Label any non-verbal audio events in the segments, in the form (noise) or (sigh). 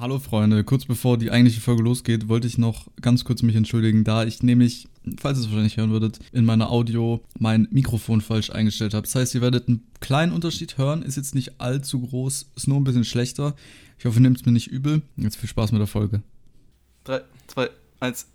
Hallo Freunde, kurz bevor die eigentliche Folge losgeht, wollte ich noch ganz kurz mich entschuldigen, da ich nämlich, falls ihr es wahrscheinlich hören würdet, in meiner Audio mein Mikrofon falsch eingestellt habe. Das heißt, ihr werdet einen kleinen Unterschied hören, ist jetzt nicht allzu groß, ist nur ein bisschen schlechter. Ich hoffe, ihr nehmt es mir nicht übel. Jetzt viel Spaß mit der Folge. 3, 2, 1.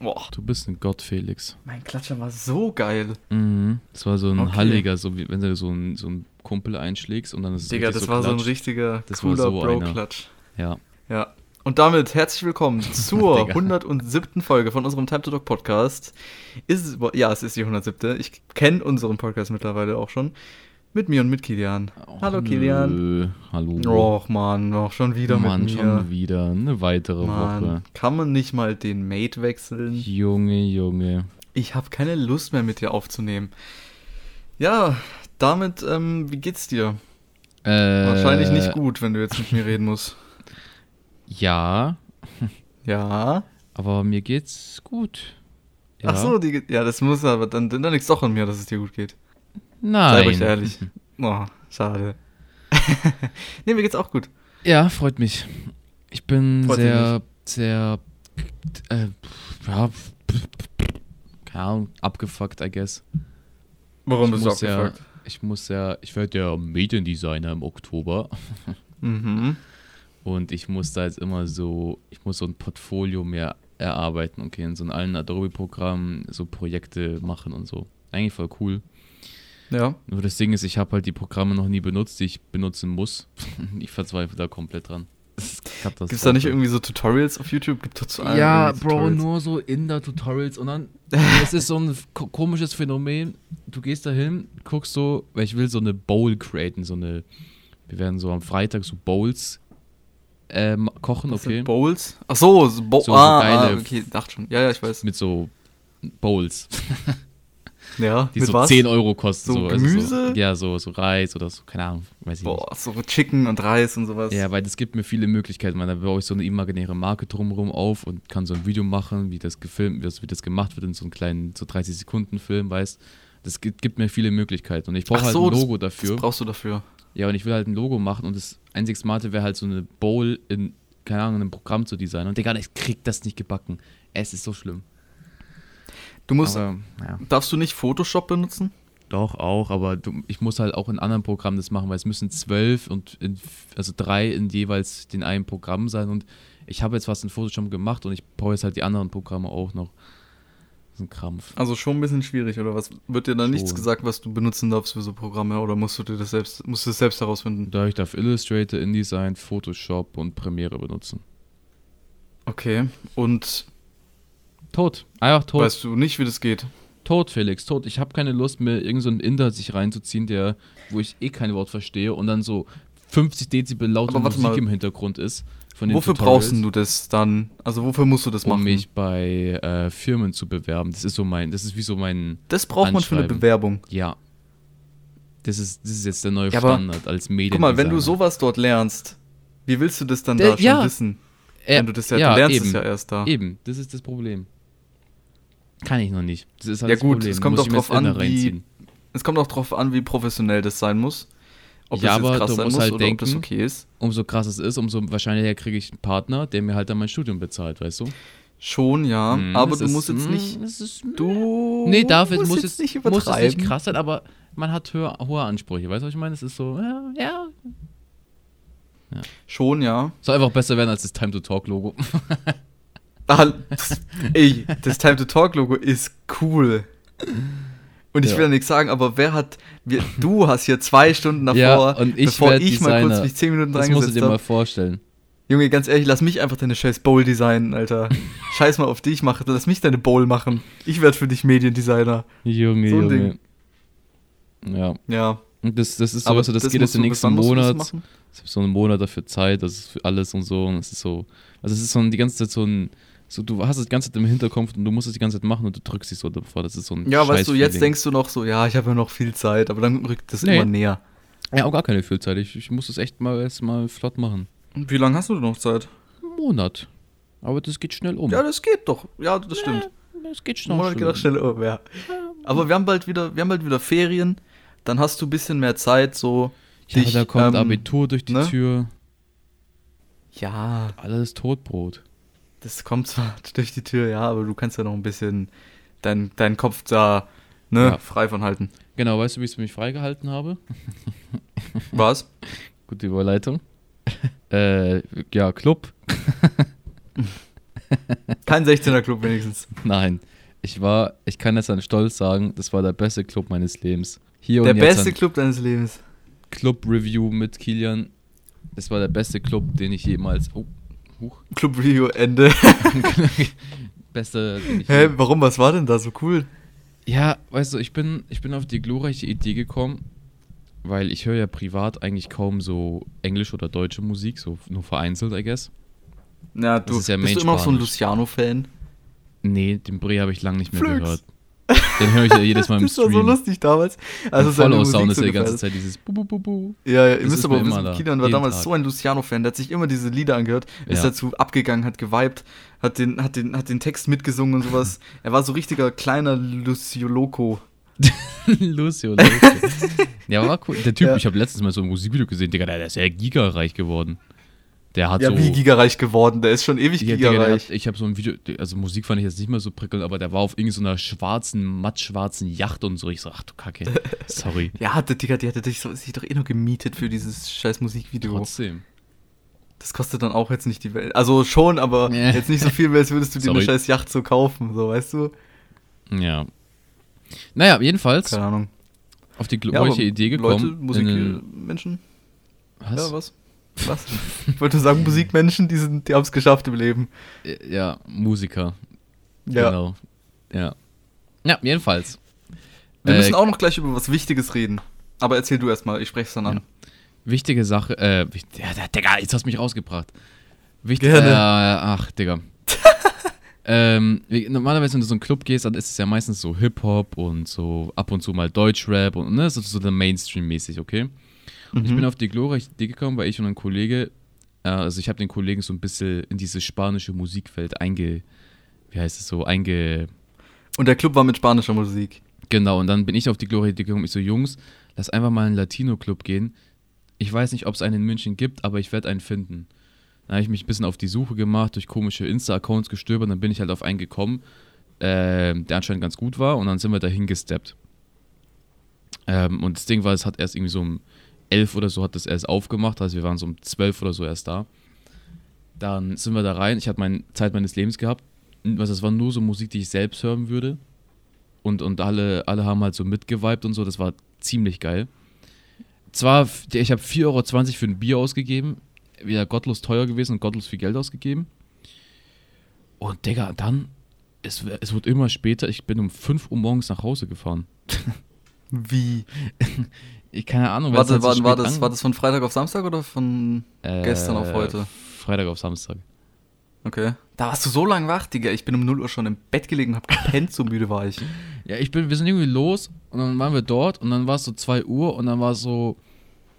Boah. Du bist ein Gott, Felix. Mein Klatscher war so geil. Mhm. Das war so ein Okay. Halliger, so wie wenn du so einen so Kumpel einschlägst und dann ist es Digga, das war so ein richtiger Das war cooler so. Bro-Klatsch. Ja. Ja. Und damit herzlich willkommen (laughs) zur Digga. 107. Folge von unserem Time to Talk Podcast. Ist ja, es ist die 107. Ich kenne unseren Podcast mittlerweile auch schon. Mit mir und mit Kilian. Hallo Kilian. Nö. Hallo. Och man, auch schon wieder Mann, mit mir. schon wieder eine weitere Mann, Woche. kann man nicht mal den Mate wechseln? Junge, Junge. Ich habe keine Lust mehr mit dir aufzunehmen. Ja, damit, ähm, wie geht's dir? Äh, Wahrscheinlich nicht gut, wenn du jetzt mit mir reden musst. Ja, Ja. aber mir geht's gut. Ja. Ach so, die, ja, das muss aber, dann, dann liegt's doch an mir, dass es dir gut geht. Nein. Sei ruhig ehrlich. (laughs) Oh, schade. (laughs) nee, mir geht's auch gut. Ja, freut mich. Ich bin Freut sehr, sehr, äh, ja, keine Ahnung, abgefuckt, I guess. Warum ich muss ja, ich muss ja, ich werde ja Mediendesigner im Oktober Mhm. Und ich muss da jetzt immer so, ich muss so ein Portfolio mehr erarbeiten, okay, in so allen Adobe-Programmen so Projekte machen und so. Eigentlich voll cool. Ja. Nur das Ding ist, ich habe halt die Programme noch nie benutzt, die ich benutzen muss. (laughs) ich verzweifle da komplett dran. Katastrophe. Gibt's da nicht irgendwie so Tutorials auf YouTube? Gibt dazu Ja, Bro, Tutorials? nur so Inder-Tutorials und dann, (laughs) es ist so ein ko komisches Phänomen. Du gehst da hin, guckst so, weil ich will so eine Bowl createn, so eine, wir werden so am Freitag so Bowls ähm, kochen, Was okay, Bowls? Ach so, so, Bo So- so ah, ah, okay, dachte schon. Ja, ja, ich weiß. mit so Bowls, (laughs) Ja, die mit so was? 10 Euro kosten. So also Gemüse? So, ja, so, so Reis oder so, keine Ahnung, weiß ich nicht. Boah, so Chicken und Reis und sowas. Ja, weil das gibt mir viele Möglichkeiten. Man, da baue ich so eine imaginäre Marke drumherum auf und kann so ein Video machen, wie das gefilmt wird, wie das gemacht wird in so einem kleinen, so 30 Sekunden Film, weißt Das gibt, gibt mir viele Möglichkeiten. Und ich brauche halt so, ein Logo Das dafür. brauchst du dafür. Ja, und ich will halt ein Logo machen und das einzig Smarte wäre halt so eine Bowl in, keine Ahnung, in einem Programm zu designen. Und Digga, ich krieg das nicht gebacken. Es ist so schlimm. Du musst, Aber, ja. darfst du nicht Photoshop benutzen? Doch, auch, aber du, ich muss halt auch in anderen Programmen das machen, weil es müssen zwölf und in, also drei in jeweils den einen Programm sein und ich habe jetzt was in Photoshop gemacht und ich brauche jetzt halt die anderen Programme auch noch. Ist ein Krampf. Also schon ein bisschen schwierig, oder was? Wird dir da nichts Schon. gesagt, was du benutzen darfst für so Programme, oder musst du dir das selbst, musst du das selbst herausfinden? Da ich darf Illustrator, InDesign, Photoshop und Premiere benutzen. Okay. Und Tot. Einfach tot. weißt du nicht, wie das geht? Tot, Felix, tot. Ich habe keine Lust mehr, irgendeinen so einen Inder sich reinzuziehen, der, wo ich eh kein Wort verstehe und dann so 50 Dezibel laute Aber Musik mal. im Hintergrund ist. Wofür Tutorials, brauchst du das dann? Also wofür musst du das um machen? mich bei äh, Firmen zu bewerben. Das ist so mein, das ist wie so mein, das braucht man für eine. Bewerbung. ja. Das ist, das ist jetzt der neue Ja, Standard als Medien. Guck mal, wenn du sowas dort lernst, wie willst du das dann Der- da schon ja. wissen? äh, wenn du das ja, ja, du lernst eben, es ja erst da. Eben, das ist das Problem. Kann ich noch nicht. Das ist halt Ja das gut, Problem. es kommt muss auch drauf an, wie-. Es kommt auch drauf an, wie professionell das sein muss. Ob Ja, aber du musst muss halt denken- okay ist. Umso krasser es ist, umso wahrscheinlicher kriege ich einen Partner, der mir halt dann mein Studium bezahlt, weißt du? Schon, ja. Hm, aber du ist- musst jetzt hm, nicht. das ist- Du Nee, darf es, musst muss jetzt nicht muss es nicht krass sein, aber man hat höher, hohe Ansprüche. Weißt du, was ich meine? Es ist so, ja, ja. Schon, ja. Soll einfach besser werden als das Time to Talk Logo. (laughs) Ah, das, ey, das Time to Talk Logo ist cool. Und ich Ja. will ja nichts sagen, aber wer hat. Wir, du hast hier zwei Stunden davor, Ja, und ich bevor ich mal kurz Designer. mich zehn Minuten Das musst du reingesetzt dir mal habe. vorstellen. Junge, ganz ehrlich, lass mich einfach deine scheiß Bowl designen, Alter. Scheiß mal auf dich, mach, lass mich deine Bowl machen. Ich werde für dich Mediendesigner. Junge, So ein Junge. Ja. Ja. Und das, das ist so, Aber also das, geht musst jetzt den nächsten das Monat. Ich habe so einen Monat dafür Zeit, das ist für alles und so. Und es ist so. Also es ist so die ganze Zeit so ein. So, du hast es die ganze Zeit im Hinterkopf und du musst es die ganze Zeit machen und du drückst dich so davor. Das ist so ein Ja, weißt du, jetzt denkst du noch so, ja, ich habe ja noch viel Zeit, aber dann rückt das Nee. immer näher. Ja, auch gar keine Füllzeit. Ich, ich muss das echt mal erst mal flott machen. Und wie lange hast du noch Zeit? Einen Monat. Aber das geht schnell um. Ja, das geht doch. Ja, das stimmt. das geht Ein schnell Monat geht auch schnell um, ja. Aber wir haben bald wieder, wir haben bald wieder Ferien. Dann hast du ein bisschen mehr Zeit, so. Ja, dich, da kommt ähm, Abitur durch die ne? Tür. Ja, Alles Totbrot. Das kommt zwar (laughs) durch die Tür, ja, aber du kannst ja noch ein bisschen deinen deinen Kopf da ne, Ja. frei von halten. Genau, weißt du, wie ich es mich freigehalten habe? (laughs) Was? Gute Überleitung. (laughs) äh, ja, Club. Kein 16er Club wenigstens. Nein. Ich war, ich kann jetzt an Stolz sagen, das war der beste Club meines Lebens. Hier Der beste Club deines Lebens. Club-Review mit Kilian. Das war der beste Club, den ich jemals. Oh, huch. Club Review Ende. (laughs) Beste, Hä, warum? Was war denn da so cool? Ja, weißt du, ich bin, ich bin auf die glorreiche Idee gekommen, weil ich höre ja privat eigentlich kaum so Englisch oder deutsche Musik, so nur vereinzelt, I guess. Na, du ja bist du immer noch so ein. Luciano-Fan? Nee, den Bre habe ich lange nicht mehr Flöx. gehört. Den höre ich ja jedes (laughs) Mal im Das war Stream. so lustig damals. Also Follow-Sound ist ja die ganze. Zeit dieses Bu, Bu, Bu, Bu. Ja, ja, ihr müsst aber wissen. Kilian war damals Tag. so ein Luciano-Fan, der hat sich immer diese Lieder angehört, ist Ja. dazu abgegangen, hat geweibt, hat den, hat, den, hat den Text mitgesungen und sowas. (laughs) er war so richtiger kleiner Lucioloco. (laughs) Lucio, Lucio. ja, war cool. Der Typ, Ja. ich habe letztens mal so ein Musikvideo gesehen, Digga, der ist ja gigareich geworden. Der hat Ja, so. wie gigareich geworden, der ist schon ewig Ja, Digga, der gigareich. hat, ich habe so ein Video, also Musik fand ich jetzt nicht mehr so prickelnd, aber der war auf irgendeiner schwarzen, mattschwarzen Yacht und so. Ich so, ach du Kacke, (laughs) sorry. ja, hatte, Digga, die hatte sich, so, sich doch eh nur gemietet für dieses scheiß Musikvideo. Trotzdem. Das kostet dann auch jetzt nicht die Welt. Also schon, aber Ja. jetzt nicht so viel, als würdest du dir eine scheiß Yacht so kaufen, so, weißt du? Ja. Naja, jedenfalls Keine Ahnung. auf die Ja, glorreiche aber Idee gekommen. Leute, Musik, Menschen, was? ja, was? Was? ich wollte sagen, Musikmenschen, die, sind, die haben es geschafft im Leben. Ja, Musiker. Ja. Genau. Ja. Ja, jedenfalls. Wir Äh, müssen auch noch gleich über was Wichtiges reden. Aber erzähl du erstmal, ich spreche es dann an. Wichtige Sache, äh, wicht- ja, Digga, jetzt hast du mich rausgebracht. Wichtig, Gerne. äh, ach, Digga. (laughs) ähm, normalerweise, wenn du so einen Club gehst, dann ist es ja meistens so Hip-Hop und so ab und zu mal Deutschrap und ne, das ist so der Mainstream-mäßig, okay? Und ich Mhm. bin auf die glorreiche Idee gekommen, weil ich und ein Kollege, äh, also ich habe den Kollegen so ein bisschen in dieses spanische Musikfeld einge, wie heißt es so, einge, Und der Club war mit spanischer Musik. Genau, und dann bin ich auf die glorreiche Idee gekommen. Ich so, Jungs, lass einfach mal in einen Latino-Club gehen. Ich weiß nicht, ob es einen in München gibt, aber ich werde einen finden. Dann habe ich mich ein bisschen auf die Suche gemacht, durch komische Insta-Accounts gestöbert, und dann bin ich halt auf einen gekommen, ähm, der anscheinend ganz gut war, und dann sind wir dahin gesteppt. Ähm, und das Ding war, es hat erst irgendwie so um elf oder so hat das erst aufgemacht, also wir waren so um zwölf oder so erst da. Dann sind wir da rein, ich hatte meine Zeit meines Lebens gehabt. Was, das war nur so Musik, die ich selbst hören würde und, und alle, alle haben halt so mitgeweibt und so, das war ziemlich geil. Zwar, ich habe 4,20 Euro für ein Bier ausgegeben, wieder gottlos teuer gewesen und gottlos viel Geld ausgegeben. Und Digga, dann, es, es wurde immer später, ich bin um 5 Uhr morgens nach Hause gefahren. (laughs) Wie? (laughs) Ich keine Ahnung, Warte, halt so war, das, war das von Freitag auf Samstag oder von Äh, gestern auf heute? Freitag auf Samstag. Okay. Da warst du so lange wach, Digga. Ich bin um 0 Uhr schon im Bett gelegen und hab gepennt, so müde war ich. Ja, ich bin, wir sind irgendwie los und dann waren wir dort und dann war es so 2 Uhr und dann war es so,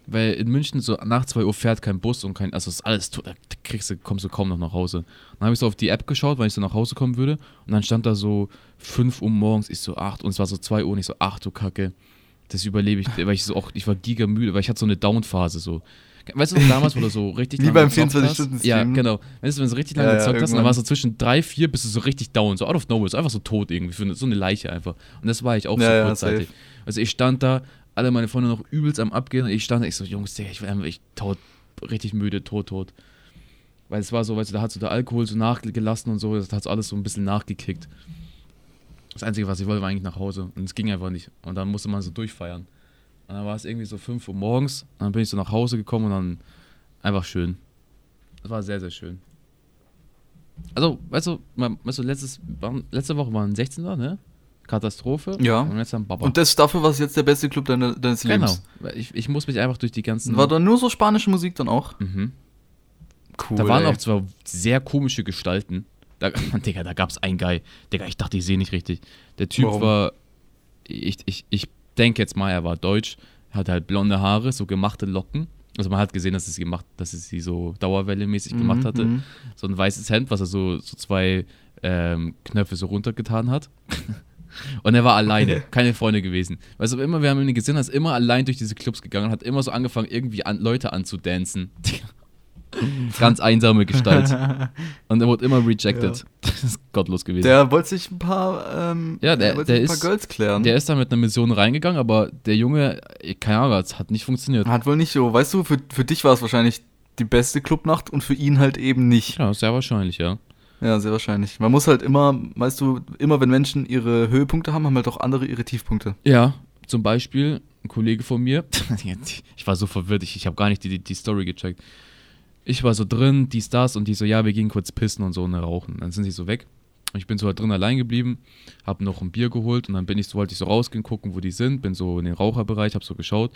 weil in München so nach 2 Uhr fährt kein Bus und kein, also ist alles, da kriegst du, kommst du kaum noch nach Hause. Dann habe ich so auf die App geschaut, weil ich so nach Hause kommen würde und dann stand da so 5 Uhr morgens, ich so 8 und es war so 2 Uhr und ich so, ach du Kacke, das überlebe ich, weil ich so auch, ich war giga müde, weil ich hatte so eine Down-Phase so. Weißt du, damals, wo du so richtig Wie lange beim gezockt 24 hast? Ja, genau. Weißt du, wenn du so richtig lange Ja, ja, gezockt hast, und dann warst du zwischen 3, 4 bist du so richtig down, so out of nowhere, so einfach so tot irgendwie, für so eine Leiche einfach. Und das war ich auch Ja, so ja, kurzzeitig. safe. Also ich stand da, alle meine Freunde noch übelst am Abgehen und ich stand da, ich so, Jungs, ich war einfach ich tot, richtig müde, tot, tot. Weil es war so, weißt du, da hat so der Alkohol so nachgelassen und so, das hat alles so ein bisschen nachgekickt. Das Einzige, was ich wollte, war eigentlich nach Hause. Und es ging einfach nicht. Und dann musste man so durchfeiern. Und dann war es irgendwie so 5 Uhr morgens. Und dann bin ich so nach Hause gekommen und dann einfach schön. Das war sehr, sehr schön. Also, weißt du, weißt du letztes, letzte Woche waren 16er, ne? Katastrophe. Ja. Und jetzt dann Baba. Und das dafür war es jetzt der beste Club deine, deines genau. Lebens. Weil Ich, ich muss mich einfach durch die ganzen. War da nur so spanische Musik dann auch? mhm. Cool. Da waren ey. auch zwar sehr komische Gestalten. Da, (laughs) Digga, da gab es einen Guy. Digga, ich dachte, ich sehe nicht richtig. Der Typ Warum? war. Ich, ich, ich denke jetzt mal, er war deutsch. Hatte halt blonde Haare, so gemachte Locken. Also man hat gesehen, dass es sie gemacht, dass es sie so Dauerwelle-mäßig gemacht Mhm, hatte. mhm. So ein weißes Hemd, was er so, so zwei ähm, Knöpfe so runtergetan hat. (laughs) Und er war alleine, (laughs) keine Freunde gewesen. Weißt du, immer, wir haben ihn gesehen, er ist immer allein durch diese Clubs gegangen und hat immer so angefangen, irgendwie an, Leute anzudancen. (laughs) Ganz einsame Gestalt. (laughs) Und er wurde immer rejected. (laughs) Das ist gottlos gewesen. Der wollte sich ein paar, ähm, Ja, der- er der ein ist- paar Girls klären. der ist da mit einer Mission reingegangen, aber der Junge, keine Ahnung, es hat nicht funktioniert. Hat wohl nicht so. Weißt du, für, für dich war es wahrscheinlich die beste Clubnacht und für ihn halt eben nicht. Ja, sehr wahrscheinlich, ja. Ja, sehr wahrscheinlich. Man muss halt immer, weißt du, immer wenn Menschen ihre Höhepunkte haben, haben halt auch andere ihre Tiefpunkte. Ja, zum Beispiel ein Kollege von mir, ich war so verwirrt, ich, ich habe gar nicht die, die Story gecheckt. Ich war so drin, dies, das und die so, ja, wir gehen kurz pissen und so und rauchen. Dann sind sie so weg. Und ich bin so halt drin allein geblieben, habe noch ein Bier geholt und dann bin ich so, wollte ich so rausgehen, gucken, wo die sind, bin so in den Raucherbereich, habe so geschaut.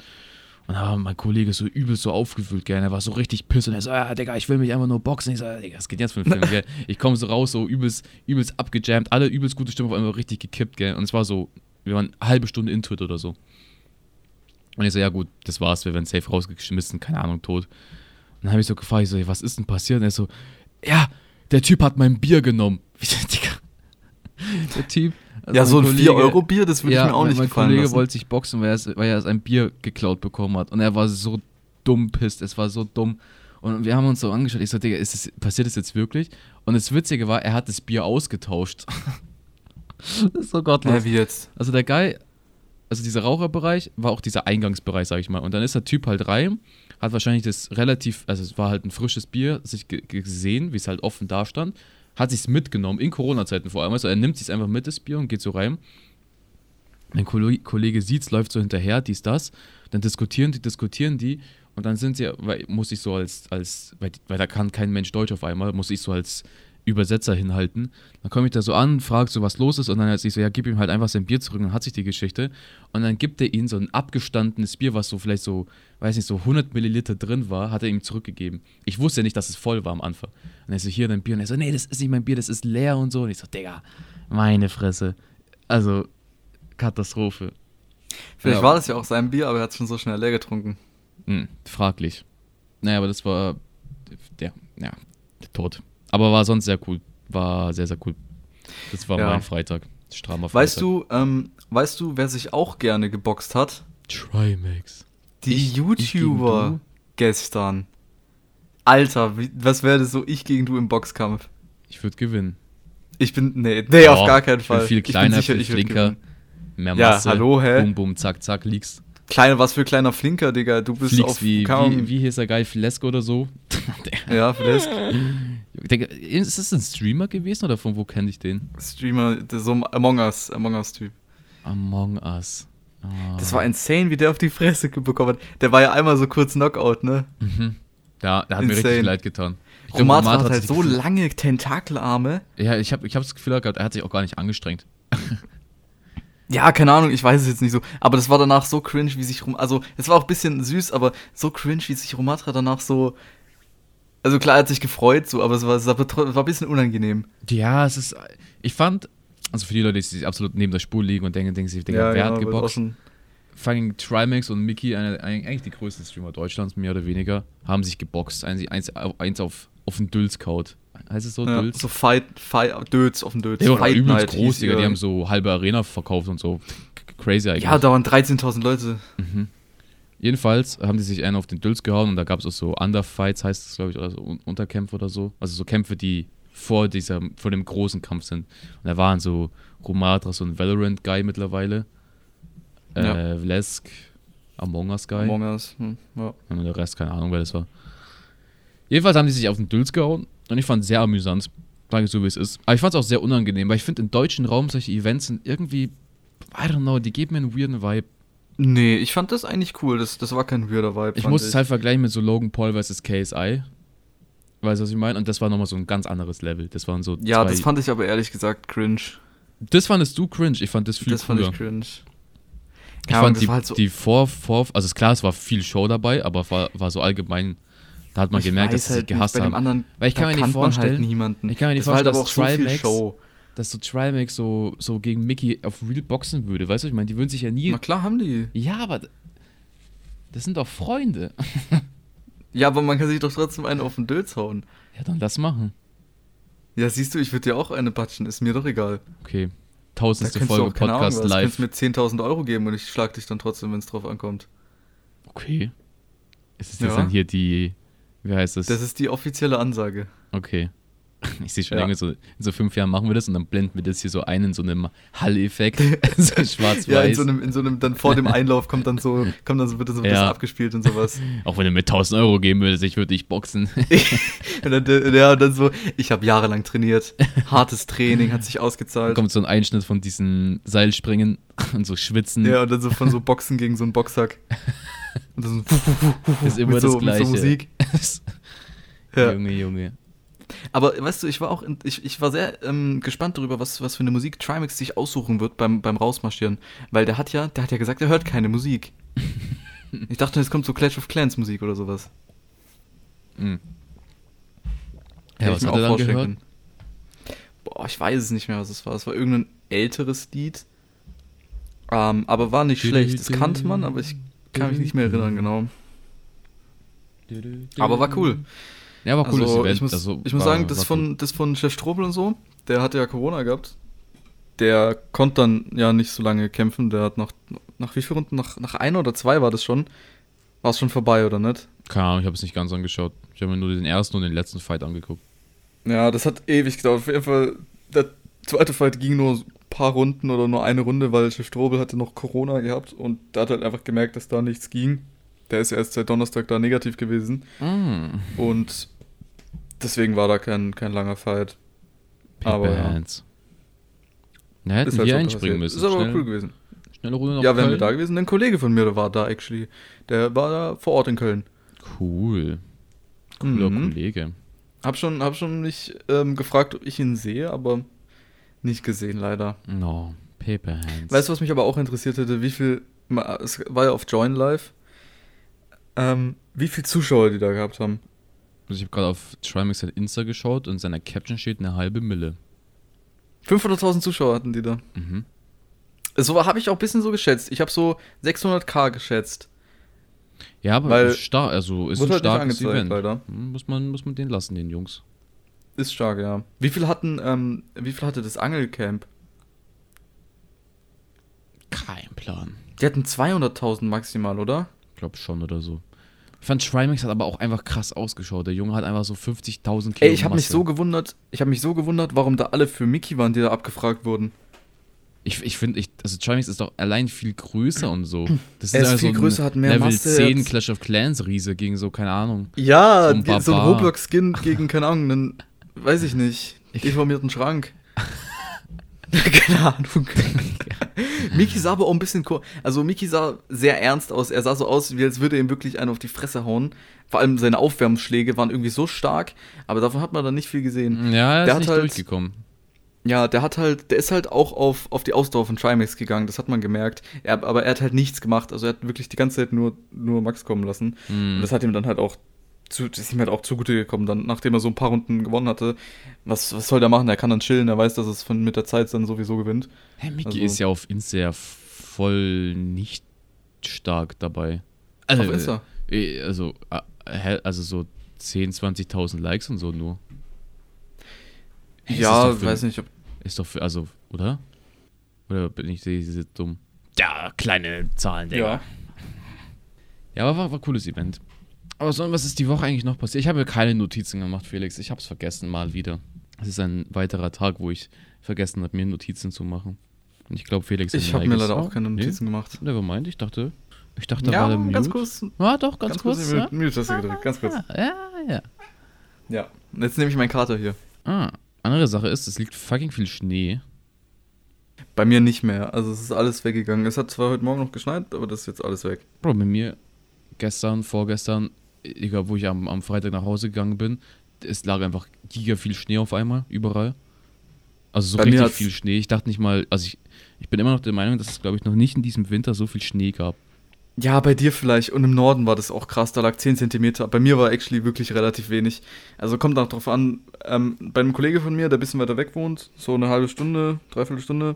Und da war mein Kollege so übel so aufgewühlt, gell. Er war so richtig piss und er so, ja, Digga, ich will mich einfach nur boxen. Ich so, ja, Digga, was geht jetzt für ein Film, gell? (laughs) Ich komme so raus, so übelst, übelst abgejammt, alle übelst gute Stimmung auf einmal richtig gekippt, gell. Und es war so, wir waren eine halbe Stunde into it oder so. Und ich so, ja gut, das war's, wir werden safe rausgeschmissen, keine Ahnung, tot. Dann habe ich so gefragt, ich so, was ist denn passiert? Und er so, ja, der Typ hat mein Bier genommen. (laughs) Der Typ. also ja, so ein Kollege- 4-Euro-Bier, das würde ja, ich mir auch nicht mein gefallen Kollege lassen. wollte sich boxen, weil er, weil er sein Bier geklaut bekommen hat. Und er war so dumm pisst, es war so dumm. Und wir haben uns so angeschaut, ich so, Digga, ist das, passiert das jetzt wirklich? Und das Witzige war, er hat das Bier ausgetauscht. (laughs) das ist so gottlos. Ja, wie jetzt? Also der Guy, also dieser Raucherbereich war auch dieser Eingangsbereich, sag ich mal. Und dann ist der Typ halt rein, hat wahrscheinlich das relativ, also es war halt ein frisches Bier, sich ge- gesehen, wie es halt offen da stand, hat sich's mitgenommen, in Corona-Zeiten vor allem. Also er nimmt sich's einfach mit, das Bier, und geht so rein. Mein Kollege, Kollege sieht's, läuft so hinterher, dies, das. Dann diskutieren die, diskutieren die. Und dann sind sie, weil, muss ich so als, als weil, weil da kann kein Mensch Deutsch auf einmal, muss ich so als Übersetzer hinhalten. Dann komme ich da so an, frage so, was los ist. Und dann hat ich so, ja, gib ihm halt einfach sein Bier zurück. Und dann hat sich die Geschichte. Und dann gibt er ihm so ein abgestandenes Bier, was so vielleicht so, weiß nicht, so 100 Milliliter drin war, hat er ihm zurückgegeben. Ich wusste ja nicht, dass es voll war am Anfang. Und er so, hier dein Bier. Und er so, nee, das ist nicht mein Bier, das ist leer und so. Und ich so, Digga, meine Fresse. Also, Katastrophe. Vielleicht Ja. war das ja auch sein Bier, aber er hat es schon so schnell leer getrunken. Hm, fraglich. Naja, aber das war der, ja, der Tod. Aber war sonst sehr cool. War sehr, sehr cool. Das war Ja. mein Freitag. Strammer Freitag. Weißt du, ähm, weißt du, wer sich auch gerne geboxt hat? Trimax. Die Ich- ich YouTuber du? gestern. Alter, wie, was wäre das so ich gegen du im Boxkampf? Ich würde gewinnen. Ich bin, nee, nee, auf Doch, gar keinen ich bin Fall. viel kleiner, viel würd flinker. gewinnen. Mehr Ja, Masse. hallo, hä? Bum, bum, zack, zack, liegst. Kleiner, was für kleiner Flinker, Digga. Du bist Fliegst auf wie, kaum, wie, wie hieß der Guy, Flesk oder so? (laughs) Ja, vielleicht Ist das ein Streamer gewesen oder von wo kenne ich den? Streamer, der so ein Among Us, Among Us-Typ. Among Us. Ah. Das war insane, wie der auf die Fresse bekommen hat. Der war ja einmal so kurz Knockout, ne? Mhm. Da, da hat mir Insane. richtig leid getan. Ich Romatra Romatra hat halt so lange Tentakelarme. Ja, ich habe ich hab das Gefühl gehabt, er hat sich auch gar nicht angestrengt. (laughs) Ja, keine Ahnung, ich weiß es jetzt nicht so. Aber das war danach so cringe, wie sich Rom. Also, es war auch ein bisschen süß, aber so cringe, wie sich Romatra danach so. Also klar, er hat sich gefreut, so, aber es war, es war, ein bisschen unangenehm. Ja, es ist. Ich fand, also für die Leute, die sich absolut neben der Spur liegen und denken, denken sich, Digga, wer hat wird auch geboxt? Fucking Trimax und Mickey, eine, ein- eigentlich die größten Streamer Deutschlands, mehr oder weniger, haben sich geboxt. Eins, eins, eins auf, auf den Dülz-Kaut. Heißt es so, Ja, Dülz? so Fight, Fight, Döds auf dem Döds. Der war Fight übelst Night groß, Digga. Die haben so halbe Arena verkauft und so. Crazy eigentlich. Ja, da waren 13.000 Leute. Mhm. Jedenfalls haben die sich einen auf den Dülz gehauen und da gab es auch so Underfights, heißt es, glaube ich, oder so Un- Unterkämpfe oder so. Also so Kämpfe, die vor dieser, vor dem großen Kampf sind. Und da waren so Romatra, so ein Valorant-Guy mittlerweile. Äh, Ja. Vlesk, Among Us-Guy. Among Us. Hm, ja. Und der Rest, keine Ahnung, wer das war. Jedenfalls haben die sich auf den Dülz gehauen und ich fand es sehr amüsant. Sage ich so, wie es ist. Aber ich fand es auch sehr unangenehm, weil ich finde, im deutschen Raum solche Events sind irgendwie, I don't know, die geben mir einen weirden Vibe. Nee, ich fand das eigentlich cool. Das, das war kein weirder Vibe. Ich fand muss es halt vergleichen mit so Logan Paul vs. KSI. Weißt du, was ich meine? Und das war nochmal so ein ganz anderes Level. Das waren so Ja, das fand ich aber ehrlich gesagt cringe. das fandest du cringe. Ich fand das viel das fand cooler. ich cringe. Ich Ja, fand die, halt so- die vor, vor, also ist klar, es war viel Show dabei, aber war, war so allgemein, da hat man Ich gemerkt, dass sie halt nicht, gehasst dem haben. anderen, Weil ich kann mir nicht man vorstellen, halt niemanden. ich kann mir nicht das halt vorstellen, auch so viel Trimax- Show. Dass so Trimax so, so gegen Mickey auf Real boxen würde. Weißt du, ich meine, die würden sich ja nie. Na klar haben die. Ja, aber das sind doch Freunde. (laughs) Ja, aber man kann sich doch trotzdem einen auf den Dötz hauen. Ja, dann lass machen. Ja, siehst du, ich würde dir auch eine batschen, ist mir doch egal. Okay. Tausendste du Folge auch, Ahnung, Podcast was, live. kannst mir 10.000 Euro geben und ich schlag dich dann trotzdem, wenn es drauf ankommt. Okay. Ist es jetzt Ja. dann hier die, Wie heißt das? Das ist die offizielle Ansage. okay. (laughs) Ich sehe schon Ja. irgendwie so, in so fünf Jahren machen wir das und dann blenden wir das hier so ein in so einem Hall-Effekt. (laughs) (laughs) so schwarz-weiß. Ja, in so einem, in so einem, dann vor dem Einlauf kommt dann so, kommt dann so, wird das so ein bisschen Ja. abgespielt und sowas. Auch wenn du mir 1000 Euro geben würdest, ich würde dich boxen. Und dann, ja, und dann so, ich habe jahrelang trainiert, hartes Training, hat sich ausgezahlt. kommt so ein Einschnitt von diesen Seilspringen und so schwitzen. Ja, und dann so von so Boxen gegen so einen Boxsack. Und dann so, Ist immer mit, so, das Gleiche. mit so Musik. Ja. Junge, Junge. Aber weißt du, ich war auch, in, ich, ich war sehr ähm, gespannt darüber, was, was für eine Musik Trimax sich aussuchen wird beim, beim Rausmarschieren. Weil der hat ja, der hat ja gesagt, er hört keine Musik. (laughs) Ich dachte, es kommt so Clash of Clans Musik oder sowas. Mhm. Hätte Ja, ich was mir hat er dann gehört? können. Boah, ich weiß es nicht mehr, was es war. Es war irgendein älteres Lied. Ähm, aber war nicht schlecht. Das kannte man, aber ich kann mich nicht mehr erinnern, genau. Aber war cool. Ja, war cooles also, Event. Ich muss, also, ich muss war- sagen, das von, das von Chef Strobel und so, der hatte ja Corona gehabt. Der konnte dann ja nicht so lange kämpfen. Der hat nach, nach wie viel Runden? Nach, nach einer oder zwei war das schon. War es schon vorbei, oder nicht? Keine Ahnung, ich habe es nicht ganz angeschaut. Ich habe mir nur den ersten und den letzten Fight angeguckt. Ja, das hat ewig gedauert. Auf jeden Fall, der zweite Fight ging nur ein paar Runden oder nur eine Runde, weil Chef Strobel hatte noch Corona gehabt und der hat halt einfach gemerkt, dass da nichts ging. Der ist ja erst seit Donnerstag da negativ gewesen Mm. und deswegen war da kein, kein langer Fight. Paper Aber ja. Hands. Na, hätten Ist halt wir so einspringen passiert. müssen. Ist aber Schnell, cool gewesen. Schnelle Runde nach Ja, wären wir da gewesen. Ein Kollege von mir war da, actually. Der war da vor Ort in Köln. Cool. Cooler Mhm. Kollege. Hab schon, hab schon mich ähm, gefragt, ob ich ihn sehe, aber nicht gesehen, leider. No, Paper Hands. Weißt du, was mich aber auch interessiert hätte? Wie viel, es war ja auf Join Live, ähm, wie viel Zuschauer die da gehabt haben? Also ich habe gerade auf Trimax sein Insta geschaut und in seiner Caption steht eine halbe Mille. 500.000 Zuschauer hatten die da. Mhm. So habe ich auch ein bisschen so geschätzt. Ich habe so 600k geschätzt. Ja, aber Weil- ist stark, also ist ein halt starkes Event. leider. Hm, Muss man, muss man den lassen, den Jungs. Ist stark, ja. Wie viel hatten, ähm, wie viel hatte das Angelcamp? Kein Plan. Die hatten 200.000 maximal, oder? Ich glaube schon oder so. Ich fand Trimax hat aber auch einfach krass ausgeschaut. Der Junge hat einfach so 50.000 Kilo Ey, ich habe mich so gewundert, ich habe mich so gewundert, warum da alle für Mickey waren, die da abgefragt wurden. Ich, ich finde, ich, also Trimax ist doch allein viel größer und so. Das Er ist einfach viel so größer, hat mehr Level Masse, 10 jetzt- Clash of Clans Riese gegen so, keine Ahnung. Ja, So ein so ein. Roblox-Skin gegen, keine Ahnung, einen, weiß ich nicht, deformierten Schrank. (laughs) (laughs) keine Ahnung. Miki sah aber auch ein bisschen, also Miki sah sehr ernst aus. Er sah so aus, wie als würde er ihm wirklich einen auf die Fresse hauen. Vor allem seine Aufwärmschläge waren irgendwie so stark, aber davon hat man dann nicht viel gesehen. Ja, er Der ist hat nicht halt- durchgekommen. Ja, der hat halt, der ist halt auch auf, auf die Ausdauer von Trimax gegangen, das hat man gemerkt. Er, aber er hat halt nichts gemacht. Also er hat wirklich die ganze Zeit nur, nur Max kommen lassen. Hm. Und das hat ihm dann halt auch zu, das ist ihm halt auch zugute gekommen, dann, nachdem er so ein paar Runden gewonnen hatte. Was, was soll der machen? Er kann dann chillen, er weiß, dass es von, mit der Zeit dann sowieso gewinnt. Hä, Miki Also- ist ja auf Insta ja voll nicht stark dabei. Also, Auf Insta? äh, Also, äh, also so 10.000, 20.000 Likes und so nur. Das ja, für- weiß nicht, ob. Ist doch für, also, oder? Oder bin ich sehr dumm? Ja, kleine Zahlen, Digga. Ja, aber war, war ein cooles Event. Aber so, was ist die Woche eigentlich noch passiert? Ich habe keine Notizen gemacht, Felix. Ich habe es vergessen, mal wieder. Es ist ein weiterer Tag, wo ich vergessen habe, mir Notizen zu machen. Und ich glaube, Felix Ich habe mir leider auch keine Nee? Notizen gemacht. Nevermind, ich dachte, ich dachte, da Ja, war der Mute. ganz kurz. Ja, doch, ganz, kurz. Mute- ja. Mute-Taste gedrückt, ganz kurz. ja, ja. Ja. Jetzt nehme ich meinen Kater hier. Ah, andere Sache ist, es liegt fucking viel Schnee. Bei mir nicht mehr. Also es ist alles weggegangen. Es hat zwar heute Morgen noch geschneit, aber das ist jetzt alles weg. Bro, bei mir gestern, vorgestern, egal wo ich am, am Freitag nach Hause gegangen bin, es lag einfach giga viel Schnee auf einmal, überall. Also so Bei richtig viel Schnee. Ich dachte nicht mal, also ich, ich bin immer noch der Meinung, dass es, glaube ich, noch nicht in diesem Winter so viel Schnee gab. Ja, bei dir vielleicht. Und im Norden war das auch krass. Da lag 10 Zentimeter. Bei mir war actually wirklich relativ wenig. Also kommt auch drauf an. Ähm, bei einem Kollege von mir, der ein bisschen weiter weg wohnt, so eine halbe Stunde, dreiviertel Stunde.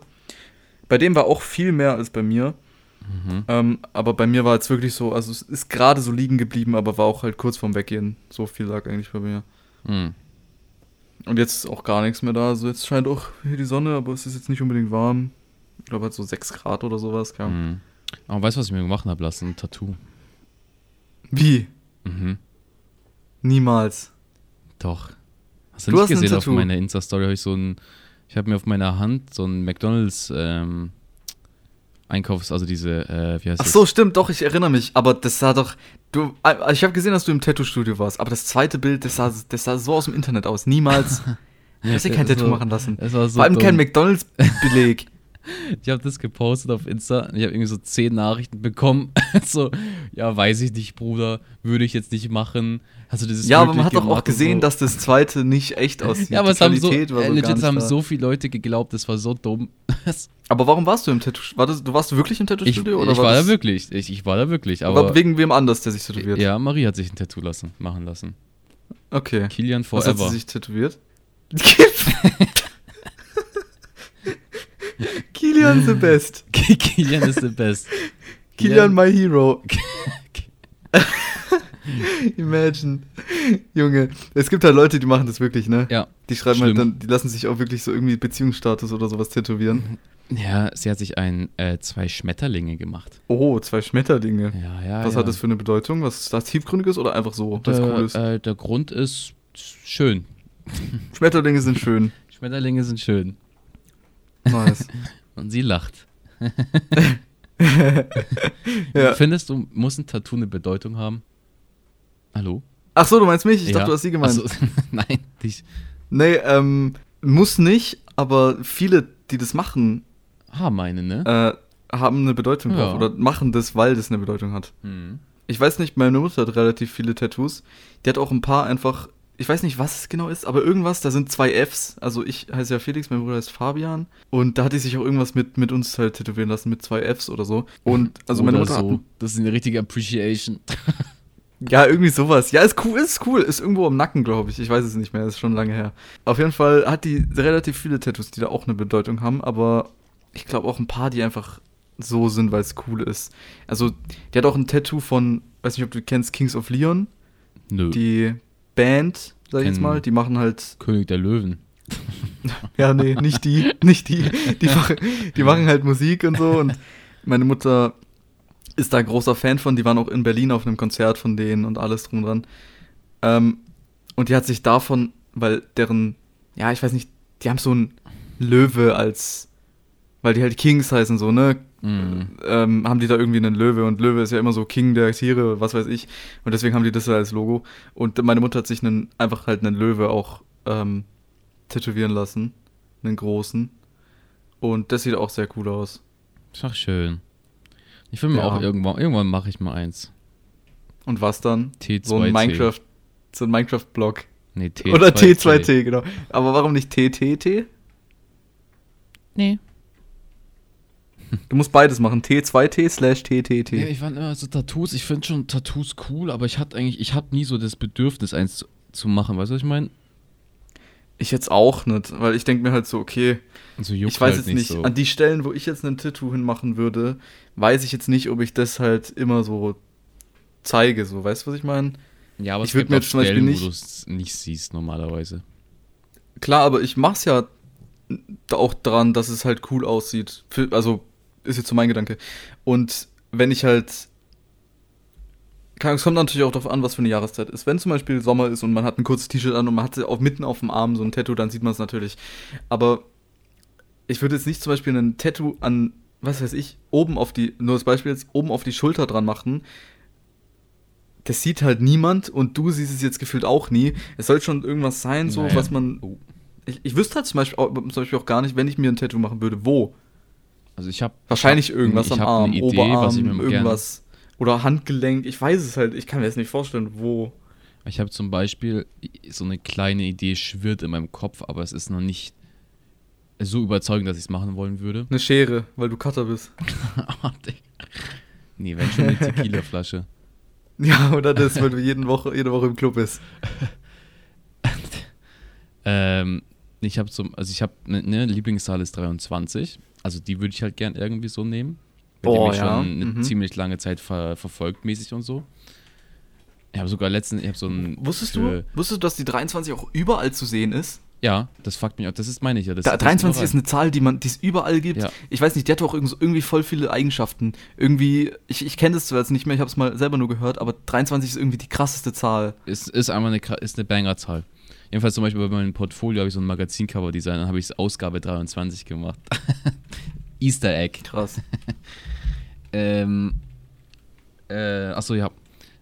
Bei dem war auch viel mehr als bei mir. Mhm. Ähm, aber bei mir war jetzt wirklich so, also es ist gerade so liegen geblieben, aber war auch halt kurz vorm Weggehen. So viel lag eigentlich bei mir. Hm. Und jetzt ist auch gar nichts mehr da. Also jetzt scheint auch hier die Sonne, aber es ist jetzt nicht unbedingt warm. Ich glaube halt so 6 Grad oder sowas. Ja. Hm. Aber weißt du, was ich mir gemacht habe lassen? Ein Tattoo. Wie? Mhm. Niemals. Doch. Hast du, Du nicht gesehen auf meiner Insta-Story? Habe ich so ein. Ich habe mir auf meiner Hand so ein McDonalds ähm, Einkaufs-, also diese, äh, wie heißt Ach das? so, stimmt, doch, ich erinnere mich. Aber das sah doch. Du, äh, ich habe gesehen, dass du im Tattoo-Studio warst. Aber das zweite Bild, das sah, das sah so aus dem Internet aus. Niemals. (laughs) Hast dir kein Das Tattoo war- machen lassen. Das war so Vor allem dumm. kein McDonalds-Beleg. (laughs) (laughs) Ich habe das gepostet auf Insta und ich habe irgendwie so zehn Nachrichten bekommen. (laughs) so, ja, weiß ich nicht, Bruder, würde ich jetzt nicht machen. Hast du dieses ja, aber man hat doch auch gesehen, so. dass das zweite nicht echt (laughs) aussieht. Ja, aber Die es haben so, war äh, gar legit haben da. so viele Leute geglaubt, das war so dumm. Aber warum warst du im Tattoo? War das, du warst wirklich im ich Tattoo-Studio? ich war das, da wirklich, ich, ich war da wirklich, Aber, aber, wegen wem anders, der sich tätowiert? ja, Marie hat sich ein Tattoo lassen, machen lassen. Okay. Kilian Was hat sie Forever. sich tätowiert? Kilian the best. (laughs) Kilian ist the best. (laughs) Kilian my hero. (laughs) Imagine. Junge, es gibt halt Leute, die machen das wirklich, ne? Ja. Die schreiben schlimm. halt dann, die lassen sich auch wirklich so irgendwie Beziehungsstatus oder sowas tätowieren. Ja, sie hat sich ein, äh, zwei Schmetterlinge gemacht. Oh, zwei Schmetterlinge. Ja, ja. Was ja. hat das für eine Bedeutung? Was das tiefgründiges oder einfach so, der, cool ist? Äh, der Grund ist schön. Schmetterlinge sind schön. Schmetterlinge sind schön. Nice. Und sie lacht. (laughs) ja. Findest du, muss ein Tattoo eine Bedeutung haben? Hallo? Ach so, du meinst mich? Ich Ja. dachte, du hast sie gemeint. So, (laughs) nein, dich. Nee, ähm, muss nicht, aber viele, die das machen, Ah, meine, ne? äh, haben eine Bedeutung Ja. drauf oder machen das, weil das eine Bedeutung hat. Hm. Ich weiß nicht, meine Mutter hat relativ viele Tattoos. Die hat auch ein paar einfach, ich weiß nicht, was es genau ist, aber irgendwas, da sind zwei Fs. Also ich heiße ja Felix, mein Bruder heißt Fabian. Und da hat die sich auch irgendwas mit, mit uns halt tätowieren lassen, mit zwei Fs oder so. Und (laughs) also meine Oder Mutter so. Das ist eine richtige Appreciation. (laughs) ja, irgendwie sowas. Ja, ist cool, ist cool. Ist irgendwo am Nacken, glaube ich. Ich weiß es nicht mehr, ist schon lange her. Auf jeden Fall hat die relativ viele Tattoos, die da auch eine Bedeutung haben, aber ich glaube auch ein paar, die einfach so sind, weil es cool ist. Also, die hat auch ein Tattoo von, weiß nicht, ob du kennst, Kings of Leon. Nö. Die Band, sag ich jetzt mal, die machen halt. König der Löwen. Ja, nee, nicht die, nicht die. Die (laughs) machen, die machen halt Musik und so. Und meine Mutter ist da großer Fan von. Die waren auch in Berlin auf einem Konzert von denen und alles drum und dran. Ähm, und die hat sich davon, weil deren, ja, ich weiß nicht, die haben so ein Löwe als, weil die halt Kings heißen, so, ne? Mhm. ähm, haben die da irgendwie einen Löwe und Löwe ist ja immer so King der Tiere, was weiß ich. Und deswegen haben die das als Logo. Und meine Mutter hat sich einen, einfach halt einen Löwe auch ähm, tätowieren lassen. Einen großen. Und das sieht auch sehr cool aus. Ist doch schön. Ich will mir Ja. auch irgendwann, irgendwann mache ich mal eins. Und was dann? T2T. So ein Minecraft, so ein Minecraft-Block. Nee, T2T. Oder T2T, genau. Aber warum nicht TTT? Nee. Du musst beides machen. T2T slash TTT. Ja, ich fand immer so Tattoos, ich finde schon Tattoos cool, aber ich hatte eigentlich, ich habe nie so das Bedürfnis, eins zu, zu machen, weißt du, was ich meine? Ich jetzt auch nicht, weil ich denke mir halt so, okay, So juckt ich weiß halt jetzt nicht, so. an die Stellen, wo ich jetzt einen Tattoo hinmachen würde, weiß ich jetzt nicht, ob ich das halt immer so zeige, so, weißt du, was ich meine? ja, aber ich es würd gibt mir jetzt zum Beispiel Stellen, nicht- wo du es nicht siehst normalerweise. Klar, aber ich mach's ja auch dran, dass es halt cool aussieht. Für, also, ist jetzt so mein Gedanke. Und wenn ich halt. Es kommt natürlich auch darauf an, was für eine Jahreszeit ist. Wenn zum Beispiel Sommer ist und man hat ein kurzes T-Shirt an und man hat auch mitten auf dem Arm so ein Tattoo, dann sieht man es natürlich. Aber ich würde jetzt nicht zum Beispiel ein Tattoo an, was weiß ich, oben auf die, nur das Beispiel jetzt, oben auf die Schulter dran machen. Das sieht halt niemand und du siehst es jetzt gefühlt auch nie. Es soll schon irgendwas sein, so, Naja. was man Oh. ich, ich wüsste halt zum Beispiel, auch, zum Beispiel auch gar nicht, wenn ich mir ein Tattoo machen würde, wo. Also ich habe Wahrscheinlich irgendwas ich am hab Arm, Idee, Oberarm, was ich mir irgendwas. Oder Handgelenk, ich weiß es halt, ich kann mir jetzt nicht vorstellen, wo. Ich habe zum Beispiel so eine kleine Idee schwirrt in meinem Kopf, aber es ist noch nicht so überzeugend, dass ich es machen wollen würde. Eine Schere, weil du Cutter bist. (laughs) nee, wenn schon eine (laughs) Tequila-Flasche. Ja, oder das, weil du jeden Woche, jede Woche im Club bist. (laughs) Ähm, ich habe zum, also ich habe eine ne, Lieblingszahl ist 23. Also die würde ich halt gern irgendwie so nehmen. Weil die Oh, mich ja. schon eine Mhm. ziemlich lange Zeit ver, verfolgt, mäßig und so. Ich habe sogar letztens, ich habe so ein. Wusstest du, wusstest du, dass die 23 auch überall zu sehen ist? Ja, das fuckt mich auch. Das ist meine ich ja. Das, Da, das 23 ist überall. eine Zahl, die man, die es überall gibt. Ja. Ich weiß nicht, die hat auch irgend- irgendwie voll viele Eigenschaften. Irgendwie, ich, ich kenne das zwar jetzt nicht mehr, ich habe es mal selber nur gehört, aber 23 ist irgendwie die krasseste Zahl. ist, ist einmal eine, ist eine Banger-Zahl. Jedenfalls zum Beispiel bei meinem Portfolio habe ich so ein Magazincover-Design, dann habe ich Ausgabe 23 gemacht. (laughs) Easter Egg. Krass. (laughs) Ähm, äh, achso, ja.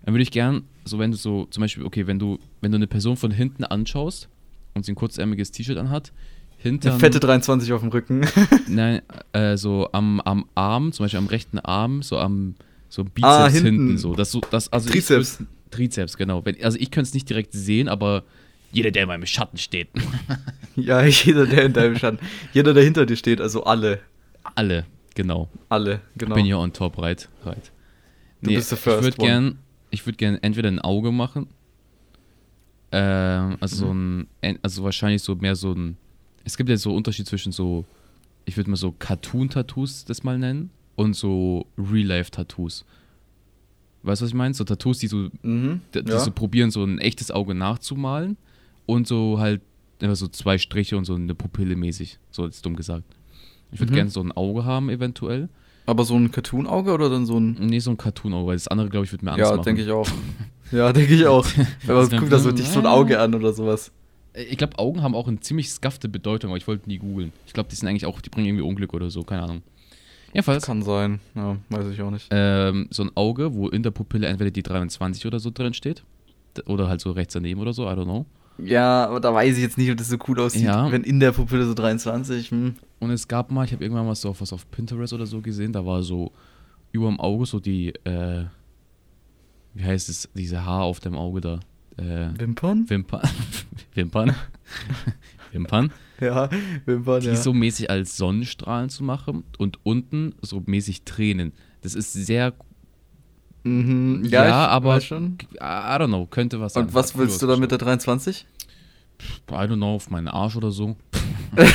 Dann würde ich gern, so wenn du so, zum Beispiel, okay, wenn du, wenn du eine Person von hinten anschaust und sie ein kurzärmeliges T-Shirt anhat, hinter. Eine fette 23 auf dem Rücken. (laughs) Nein, äh, so am, am Arm, zum Beispiel am rechten Arm, so am so Bizeps Ah, hinten. hinten. so. Das so das, also Trizeps. Würd- Trizeps, genau. Wenn, also ich könnte es nicht direkt sehen, aber jeder, der in meinem Schatten steht, (laughs) ja, jeder, der in deinem Schatten. Jeder, der hinter dir steht, also alle. alle, genau. Alle, genau. Bin hier on top, right? right. Du bist the first ich würde one. gern, ich würde gern entweder ein Auge machen, ähm, also so Mhm. ein, also wahrscheinlich so mehr so ein, es gibt ja so Unterschied zwischen so, ich würde mal so Cartoon-Tattoos das mal nennen und so Real-Life-Tattoos. Weißt du, was ich meine? So Tattoos, die so, Mhm. die, ja. so probieren, so ein echtes Auge nachzumalen und so halt einfach so zwei Striche und so eine Pupille mäßig. So jetzt dumm gesagt. Ich würde Mhm. gerne so ein Auge haben, eventuell. Aber so ein Cartoon-Auge oder dann so ein. Nee, so ein Cartoon-Auge, weil das andere, glaube ich, wird mir Angst Ja, machen. denke ich auch. (laughs) Ja, denke ich auch. (laughs) Wenn man Das guckt da so dich so ein Auge an oder sowas. Ich glaube, Augen haben auch eine ziemlich skafte Bedeutung, aber ich wollte nie googeln. Ich glaube, die sind eigentlich auch, die bringen irgendwie Unglück oder so, keine Ahnung. Jedenfalls, Kann sein. Ja, weiß ich auch nicht. ähm, so ein Auge, wo in der Pupille entweder die 23 oder so drin steht. Oder halt so rechts daneben oder so, I don't know. Ja, aber da weiß ich jetzt nicht, ob das so cool aussieht. Ja. Wenn in der Pupille so 23. Hm. Und es gab mal, ich habe irgendwann mal so auf, was auf Pinterest oder so gesehen, da war so über dem Auge so die, äh, wie heißt es, diese Haar auf dem Auge da. Äh, Wimpern? Wimpern. (laughs) Wimpern. (laughs) Wimpern. Ja, Wimpern, die ja. so mäßig als Sonnenstrahlen zu machen und unten so mäßig Tränen. Das ist sehr, mhm. ja, ich aber weiß schon. I don't know, könnte was sein. Und was willst du da mit der 23? ausgeschaut. I don't know, auf meinen Arsch oder so. (laughs)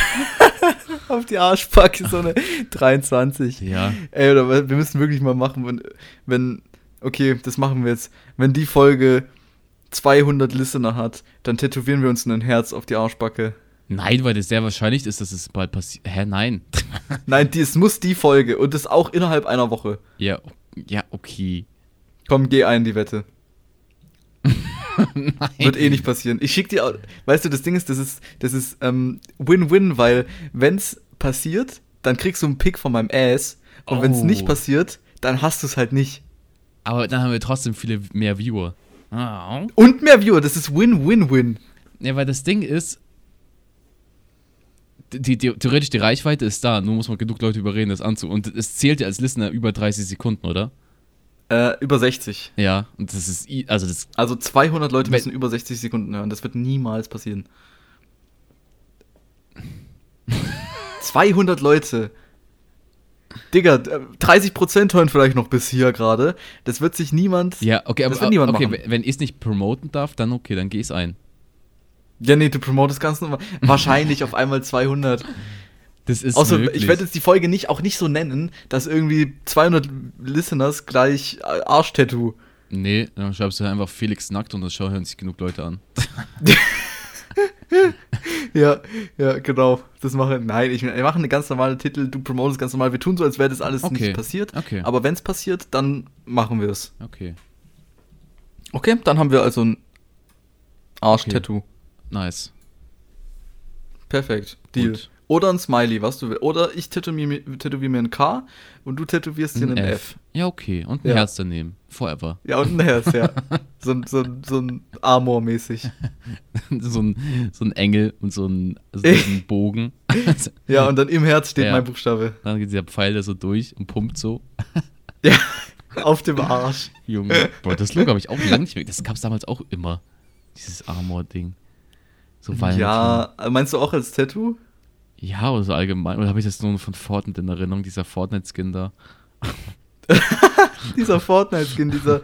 Auf die Arschbacke so eine 23. Ja, Ey, oder wir müssen wirklich mal machen, wenn, wenn, okay, das machen wir jetzt. Wenn die Folge 200 Listener hat, dann tätowieren wir uns ein Herz auf die Arschbacke. nein, weil das sehr wahrscheinlich ist, dass es bald passiert. Hä, nein. (laughs) (laughs) Nein, die, es muss die Folge und das auch innerhalb einer Woche. ja, ja, okay. Komm, geh ein, die Wette. (laughs) Nein. Wird eh nicht passieren. Ich schick dir, weißt du, das Ding ist, das ist, das ist ähm, Win-Win, weil wenn's passiert, dann kriegst du einen Pick von meinem Ass und wenn's Oh. nicht passiert, dann hast du es halt nicht. Aber dann haben wir trotzdem viele mehr Viewer. Ah. Und mehr Viewer, das ist Win-Win-Win. Ja, weil das Ding ist, die, die, theoretisch die Reichweite ist da, nur muss man genug Leute überreden, das anzu. Und es zählt ja als Listener über 30 Sekunden, oder? Äh, über 60. Ja, und das ist, also das, Also 200 Leute müssen über 60 Sekunden hören. Das wird niemals passieren. (laughs) 200 Leute. Digga, äh, 30% hören vielleicht noch bis hier gerade. Das wird sich niemand. ja, okay, aber wird niemand okay, machen. wenn- ich es nicht promoten darf, dann okay, dann geh es ein. Ja, nee, du promotest ganz normal. (laughs) Wahrscheinlich auf einmal 200. Das ist Außer, möglich. ich werde jetzt die Folge nicht, auch nicht so nennen, dass irgendwie 200 Listeners gleich äh, Arschtattoo. Nee, dann schreibst du einfach Felix nackt und das schauen hören sich genug Leute an. (laughs) (laughs) Ja, ja, genau. Das machen. Nein, ich, wir machen eine ganz normale Titel, du promotest ganz normal. Wir tun so, als wäre das alles Okay. nicht passiert. Okay. Aber wenn es passiert, dann machen wir es. Okay, Okay, dann haben wir also ein Arsch-Tattoo. nice. Perfekt. Deal. Gut. Oder ein Smiley, was du willst. Oder ich tätowiere mir, tätowiere mir ein K und du tätowierst dir Ein ein F. F. Ja, okay. Und ein Ja. Herz daneben. Forever. Ja, und ein Herz, ja. (laughs) so, ein- so, so ein Amor-mäßig. (laughs) so, ein, so ein Engel und so ein, so ein (laughs) Bogen. Ja, und dann im Herz steht Ja. mein Buchstabe. Dann geht dieser Pfeil da so durch und pumpt so. Ja, auf dem Arsch. Junge. Bro, das Logo habe ich auch lange nicht mehr. Das gab es damals auch immer. Dieses Armor-Ding. So. Ja, meinst du auch als Tattoo? Ja, oder so allgemein. Oder habe ich das nur von Fortnite in Erinnerung, dieser Fortnite-Skin da? (laughs) Dieser Fortnite-Skin, dieser,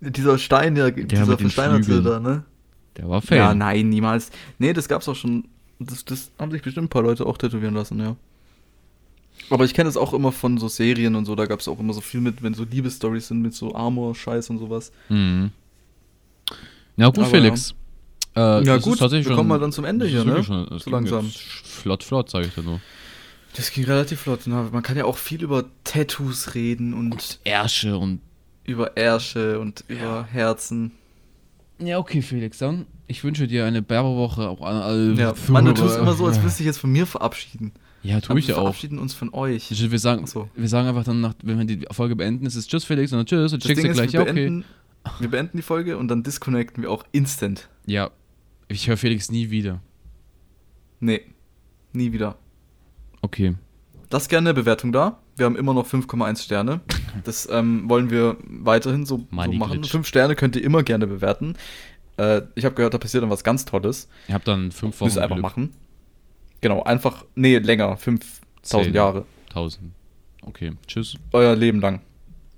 dieser Stein, ja, dieser mit den versteinerte da, ne? Der war fail. Ja, nein, niemals. Nee, das gab's auch schon. Das, das haben sich bestimmt ein paar Leute auch tätowieren lassen, ja. Aber ich kenne das auch immer von so Serien und so, da gab's auch immer so viel mit, wenn so Liebesstories sind, mit so Armor-Scheiß und sowas. Mhm. Ja, gut, Aber Felix. Äh, Ja ist gut, tatsächlich wir schon- kommen mal dann zum Ende ist hier, ne? Schon, So langsam. Flott, flott, sage ich dir nur. Das ging relativ flott. Na, man kann ja auch viel über Tattoos reden und Ärsche und. über Ärsche und über Herzen. Ja, okay, Felix, dann. Ich wünsche dir eine Berberwoche auch an alle. Ja, Mann, du tust immer so, als du dich jetzt von mir verabschieden. Ja, tue ich wir ja auch. verabschieden uns von euch. Wir sagen, so. wir sagen einfach dann, nach, wenn wir die Folge beenden, ist es Tschüss, Felix, und dann Tschüss, und schickst du ist, gleich, wir, ja, okay. beenden, wir beenden die Folge und dann disconnecten wir auch instant. Ja, ich höre Felix nie wieder. Nee, nie wieder. Okay. Lasst gerne eine Bewertung da. Wir haben immer noch 5,1 Sterne. Das ähm, wollen wir weiterhin so, so machen. glitch. 5 Sterne könnt ihr immer gerne bewerten. Äh, ich habe gehört, da passiert dann was ganz Tolles. Ich habe dann fünf Wochen Müsst ihr einfach Glück. machen. Genau, einfach, nee, länger, 5000 Zehn. Jahre. 1000. Okay, tschüss. Euer Leben lang.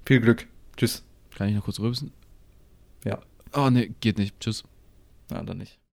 Viel Glück. Tschüss. Kann ich noch kurz rübsen? Ja, Oh, ne, geht nicht. Tschüss. ja dann nicht.